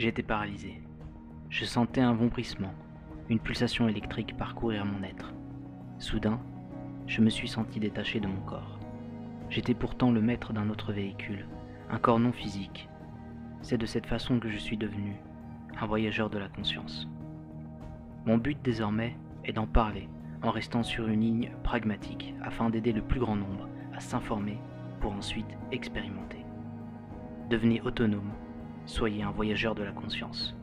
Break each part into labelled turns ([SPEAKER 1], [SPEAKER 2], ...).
[SPEAKER 1] J'étais paralysé. Je sentais un vombrissement, une pulsation électrique parcourir mon être. Soudain, je me suis senti détaché de mon corps. J'étais pourtant le maître d'un autre véhicule, un corps non physique. C'est de cette façon que je suis devenu un voyageur de la conscience. Mon but désormais est d'en parler en restant sur une ligne pragmatique afin d'aider le plus grand nombre à s'informer pour ensuite expérimenter. Devenez autonome, soyez un voyageur de la conscience.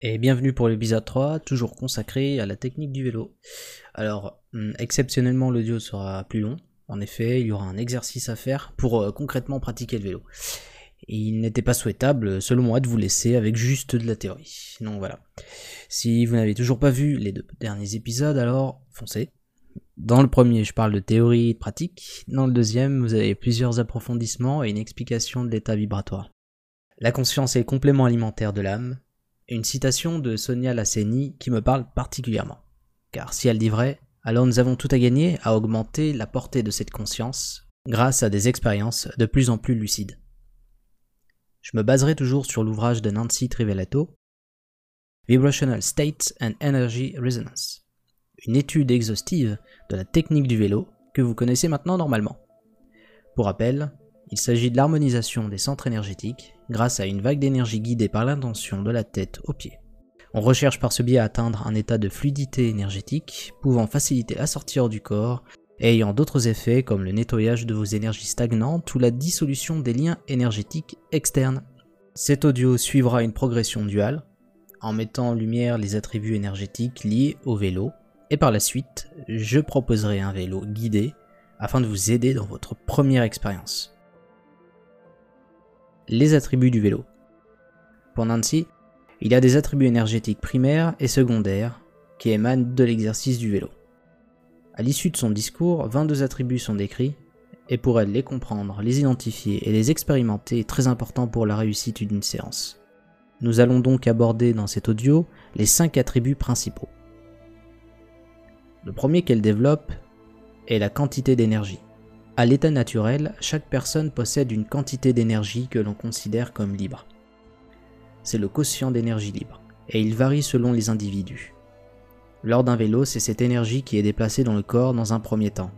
[SPEAKER 2] Et bienvenue pour l'épisode 3, toujours consacré à la technique du vélo. Alors, hum, exceptionnellement, l'audio sera plus long. En effet, il y aura un exercice à faire pour euh, concrètement pratiquer le vélo. il n'était pas souhaitable, selon moi, de vous laisser avec juste de la théorie. Donc voilà. Si vous n'avez toujours pas vu les deux derniers épisodes, alors foncez. Dans le premier, je parle de théorie et de pratique. Dans le deuxième, vous avez plusieurs approfondissements et une explication de l'état vibratoire. La conscience est le complément alimentaire de l'âme, une citation de Sonia Lasseni qui me parle particulièrement. Car si elle dit vrai, alors nous avons tout à gagner à augmenter la portée de cette conscience grâce à des expériences de plus en plus lucides. Je me baserai toujours sur l'ouvrage de Nancy Trivelato, Vibrational State and Energy Resonance, une étude exhaustive de la technique du vélo que vous connaissez maintenant normalement. Pour rappel, il s'agit de l'harmonisation des centres énergétiques grâce à une vague d'énergie guidée par l'intention de la tête aux pieds. On recherche par ce biais à atteindre un état de fluidité énergétique pouvant faciliter la sortie du corps et ayant d'autres effets comme le nettoyage de vos énergies stagnantes ou la dissolution des liens énergétiques externes. Cet audio suivra une progression duale en mettant en lumière les attributs énergétiques liés au vélo et par la suite je proposerai un vélo guidé afin de vous aider dans votre première expérience les attributs du vélo. Pour Nancy, il a des attributs énergétiques primaires et secondaires qui émanent de l'exercice du vélo. À l'issue de son discours, 22 attributs sont décrits, et pour elle les comprendre, les identifier et les expérimenter est très important pour la réussite d'une séance. Nous allons donc aborder dans cet audio les 5 attributs principaux. Le premier qu'elle développe est la quantité d'énergie. À l'état naturel, chaque personne possède une quantité d'énergie que l'on considère comme libre. C'est le quotient d'énergie libre, et il varie selon les individus. Lors d'un vélo, c'est cette énergie qui est déplacée dans le corps dans un premier temps.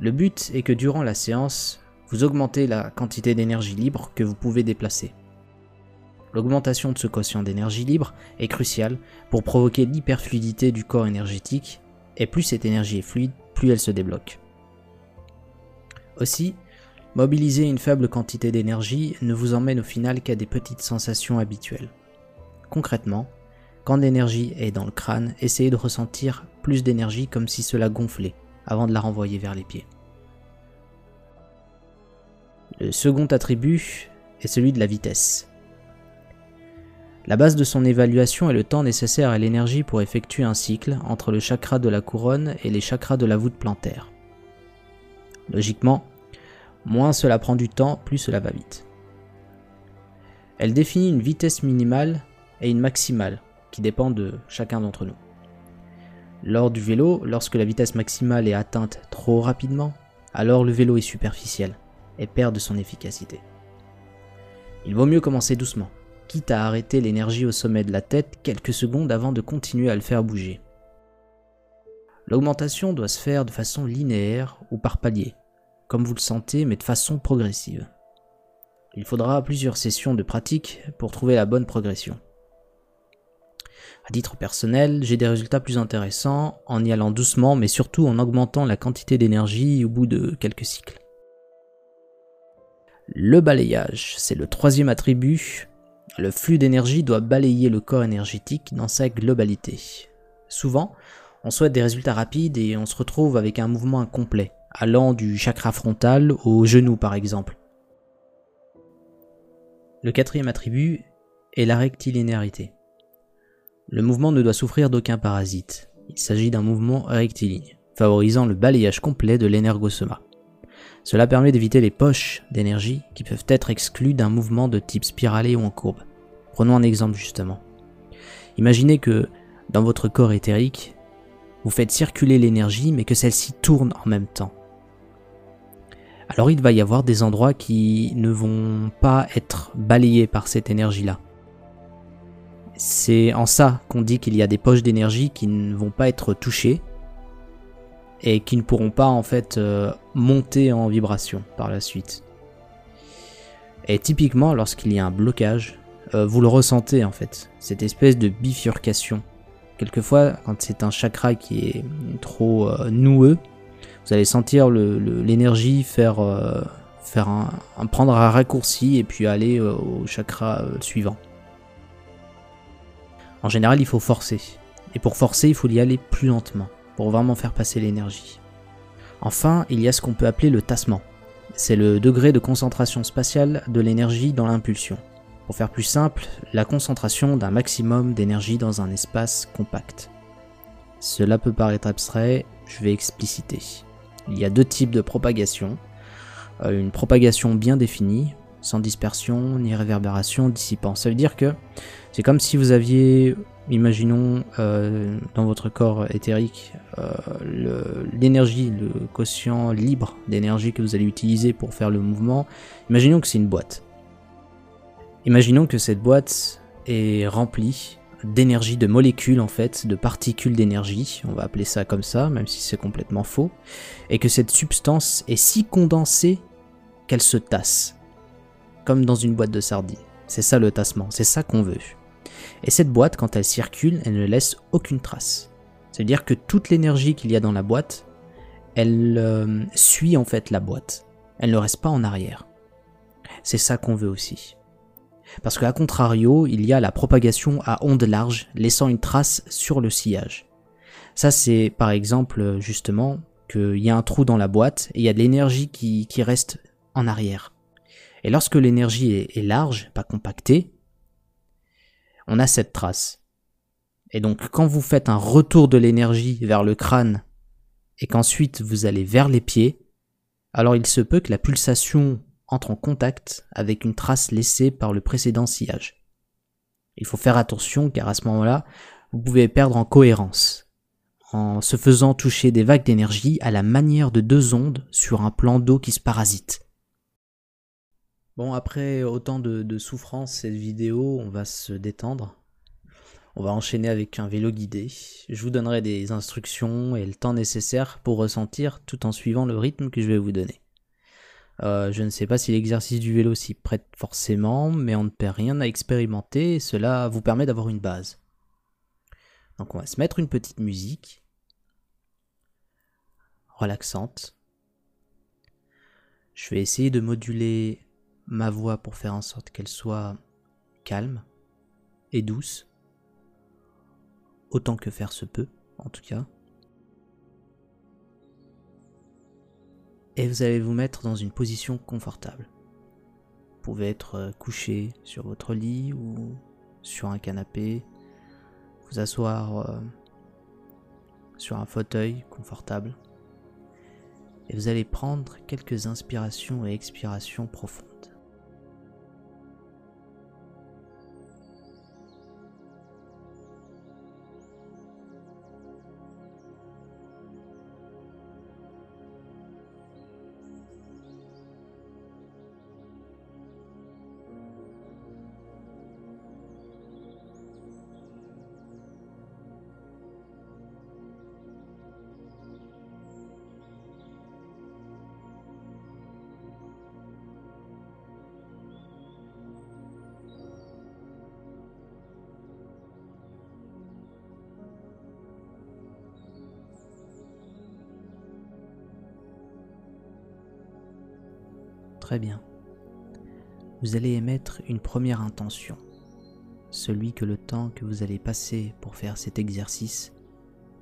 [SPEAKER 2] Le but est que durant la séance, vous augmentez la quantité d'énergie libre que vous pouvez déplacer. L'augmentation de ce quotient d'énergie libre est cruciale pour provoquer l'hyperfluidité du corps énergétique, et plus cette énergie est fluide, plus elle se débloque. Aussi, mobiliser une faible quantité d'énergie ne vous emmène au final qu'à des petites sensations habituelles. Concrètement, quand l'énergie est dans le crâne, essayez de ressentir plus d'énergie comme si cela gonflait avant de la renvoyer vers les pieds. Le second attribut est celui de la vitesse. La base de son évaluation est le temps nécessaire à l'énergie pour effectuer un cycle entre le chakra de la couronne et les chakras de la voûte plantaire. Logiquement, moins cela prend du temps, plus cela va vite. Elle définit une vitesse minimale et une maximale, qui dépend de chacun d'entre nous. Lors du vélo, lorsque la vitesse maximale est atteinte trop rapidement, alors le vélo est superficiel et perd de son efficacité. Il vaut mieux commencer doucement, quitte à arrêter l'énergie au sommet de la tête quelques secondes avant de continuer à le faire bouger. L'augmentation doit se faire de façon linéaire ou par palier, comme vous le sentez, mais de façon progressive. Il faudra plusieurs sessions de pratique pour trouver la bonne progression. À titre personnel, j'ai des résultats plus intéressants en y allant doucement, mais surtout en augmentant la quantité d'énergie au bout de quelques cycles. Le balayage, c'est le troisième attribut. Le flux d'énergie doit balayer le corps énergétique dans sa globalité. Souvent, on souhaite des résultats rapides et on se retrouve avec un mouvement incomplet, allant du chakra frontal au genou par exemple. Le quatrième attribut est la rectilinéarité. Le mouvement ne doit souffrir d'aucun parasite. Il s'agit d'un mouvement rectiligne, favorisant le balayage complet de l'énergosoma. Cela permet d'éviter les poches d'énergie qui peuvent être exclues d'un mouvement de type spiralé ou en courbe. Prenons un exemple justement. Imaginez que dans votre corps éthérique, vous faites circuler l'énergie mais que celle-ci tourne en même temps. alors il va y avoir des endroits qui ne vont pas être balayés par cette énergie-là. C'est en ça qu'on dit qu'il y a des poches d'énergie qui ne vont pas être touchées et qui ne pourront pas en fait euh, monter en vibration par la suite. Et typiquement lorsqu'il y a un blocage, euh, vous le ressentez en fait, cette espèce de bifurcation. Quelquefois, quand c'est un chakra qui est trop euh, noueux, vous allez sentir l'énergie faire, faire un, prendre un raccourci et puis aller au chakra suivant. En général, il faut forcer. Et pour forcer, il faut y aller plus lentement pour vraiment faire passer l'énergie. Enfin, il y a ce qu'on peut appeler le tassement. C'est le degré de concentration spatiale de l'énergie dans l'impulsion. Pour faire plus simple, la concentration d'un maximum d'énergie dans un espace compact. Cela peut paraître abstrait, je vais expliciter. Il y a deux types de propagation. Euh, une propagation bien définie, sans dispersion ni réverbération dissipant. Ça veut dire que c'est comme si vous aviez imaginons euh, dans votre corps éthérique euh, l'énergie, le, quotient libre d'énergie que vous allez utiliser pour faire le mouvement. Imaginons que c'est une boîte. Imaginons que cette boîte est remplie d'énergie, de molécules en fait, de particules d'énergie, on va appeler ça comme ça, même si c'est complètement faux, et que cette substance est si condensée qu'elle se tasse, comme dans une boîte de sardines. C'est ça le tassement, c'est ça qu'on veut. Et cette boîte, quand elle circule, elle ne laisse aucune trace. C'est-à-dire que toute l'énergie qu'il y a dans la boîte, elle euh, suit en fait la boîte. Elle ne reste pas en arrière. C'est ça qu'on veut aussi. Parce qu'à contrario, il y a la propagation à ondes larges, laissant une trace sur le sillage. Ça, c'est par exemple justement qu'il y a un trou dans la boîte et il y a de l'énergie qui, reste en arrière. Et lorsque l'énergie est large, pas compactée, on a cette trace. Et donc quand vous faites un retour de l'énergie vers le crâne et qu'ensuite vous allez vers les pieds, alors il se peut que la pulsation entre en contact avec une trace laissée par le précédent sillage. Il faut faire attention car à ce moment-là, vous pouvez perdre en cohérence en se faisant toucher des vagues d'énergie à la manière de deux ondes sur un plan d'eau qui se parasite. Bon, après autant de, souffrance, cette vidéo, on va se détendre. On va enchaîner avec un vélo guidé. Je vous donnerai des instructions et le temps nécessaire pour ressentir tout en suivant le rythme que je vais vous donner. Euh, je ne sais pas si l'exercice du vélo s'y prête forcément, mais on ne perd rien à expérimenter et cela vous permet d'avoir une base. Donc on va se mettre une petite musique relaxante. Je vais essayer de moduler ma voix pour faire en sorte qu'elle soit calme et douce, autant que faire se peut, en tout cas. Et vous allez vous mettre dans une position confortable. Vous pouvez être euh, couché sur votre lit ou sur un canapé, vous asseoir euh, sur un fauteuil confortable. Et vous allez prendre quelques inspirations et expirations profondes. Très bien. Vous allez émettre une première intention, celui que le temps que vous allez passer pour faire cet exercice,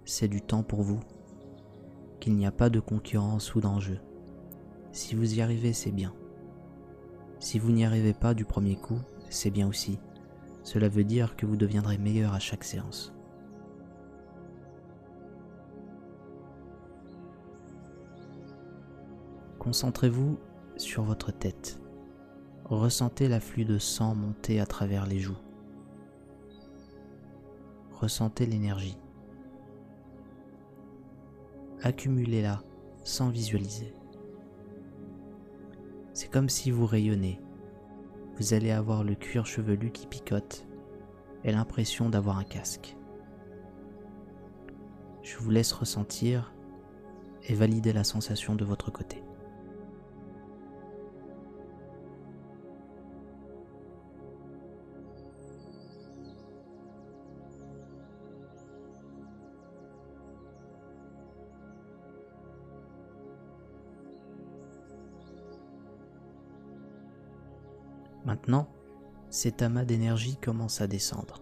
[SPEAKER 2] c'est du temps pour vous, qu'il n'y a pas de concurrence ou d'enjeu. Si vous y arrivez, c'est bien. Si vous n'y arrivez pas du premier coup, c'est bien aussi. Cela veut dire que vous deviendrez meilleur à chaque séance. Concentrez-vous sur votre tête. Ressentez l'afflux de sang monter à travers les joues. Ressentez l'énergie. Accumulez-la sans visualiser. C'est comme si vous rayonnez. Vous allez avoir le cuir chevelu qui picote et l'impression d'avoir un casque. Je vous laisse ressentir et valider la sensation de votre côté. Maintenant, cet amas d'énergie commence à descendre.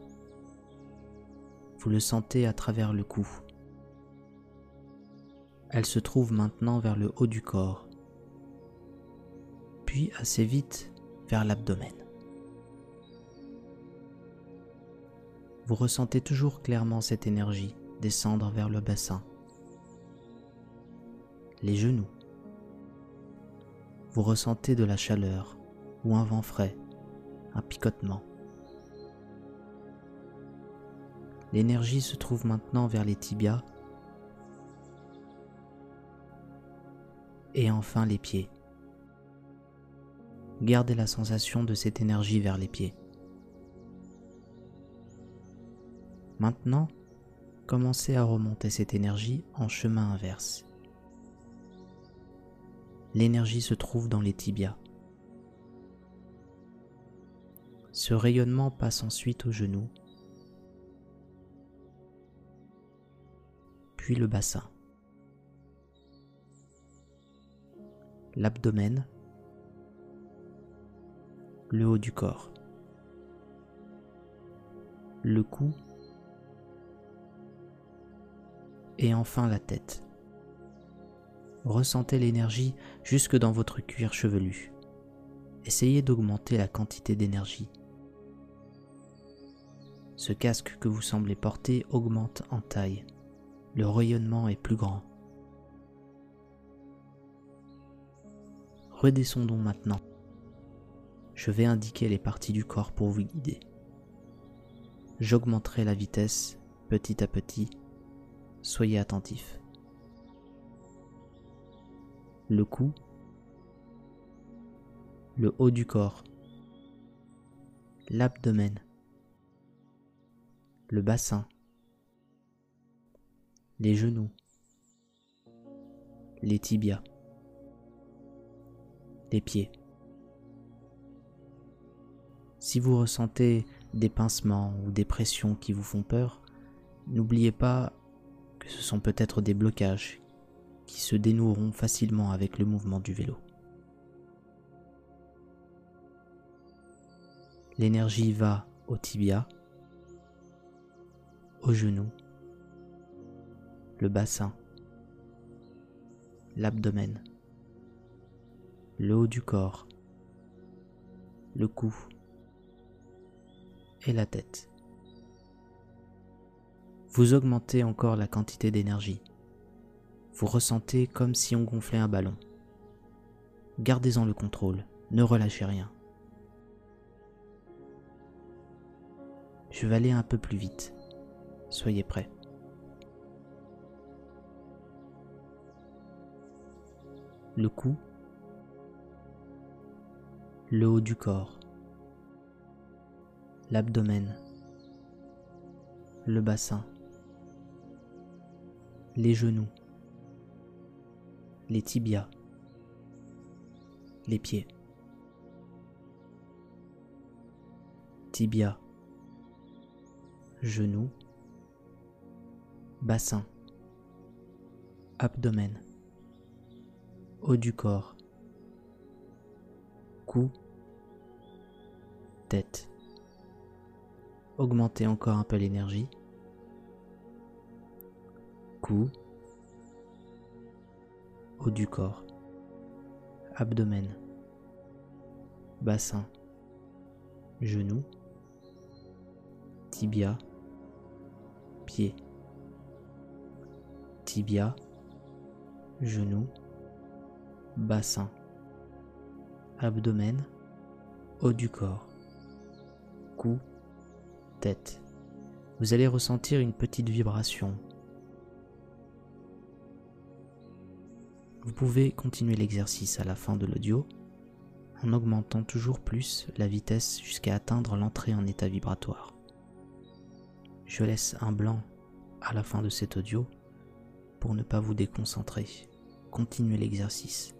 [SPEAKER 2] Vous le sentez à travers le cou. Elle se trouve maintenant vers le haut du corps, puis assez vite vers l'abdomen. Vous ressentez toujours clairement cette énergie descendre vers le bassin, les genoux. Vous ressentez de la chaleur ou un vent frais, un picotement. L'énergie se trouve maintenant vers les tibias et enfin les pieds. Gardez la sensation de cette énergie vers les pieds. Maintenant, commencez à remonter cette énergie en chemin inverse. L'énergie se trouve dans les tibias. Ce rayonnement passe ensuite au genou, puis le bassin, l'abdomen, le haut du corps, le cou et enfin la tête. Ressentez l'énergie jusque dans votre cuir chevelu. Essayez d'augmenter la quantité d'énergie. Ce casque que vous semblez porter augmente en taille. Le rayonnement est plus grand. Redescendons maintenant. Je vais indiquer les parties du corps pour vous guider. J'augmenterai la vitesse petit à petit. Soyez attentifs. Le cou, le haut du corps, l'abdomen, le bassin, les genoux, les tibias, les pieds. Si vous ressentez des pincements ou des pressions qui vous font peur, n'oubliez pas que ce sont peut-être des blocages qui se dénoueront facilement avec le mouvement du vélo. L'énergie va au tibia, au genou, le bassin, l'abdomen, le haut du corps, le cou et la tête. Vous augmentez encore la quantité d'énergie. Vous ressentez comme si on gonflait un ballon. Gardez-en le contrôle, ne relâchez rien. Je vais aller un peu plus vite. Soyez prêts. Le cou, le haut du corps, l'abdomen, le bassin, les genoux, les tibias, les pieds, tibia, genoux, bassin, abdomen, haut du corps, cou, tête. Augmentez encore un peu l'énergie. Cou, haut du corps, abdomen, bassin, genou, tibia, pied tibia, genou, bassin, abdomen, haut du corps, cou, tête. Vous allez ressentir une petite vibration. Vous pouvez continuer l'exercice à la fin de l'audio en augmentant toujours plus la vitesse jusqu'à atteindre l'entrée en état vibratoire. Je laisse un blanc à la fin de cet audio pour ne pas vous déconcentrer. Continuez l'exercice.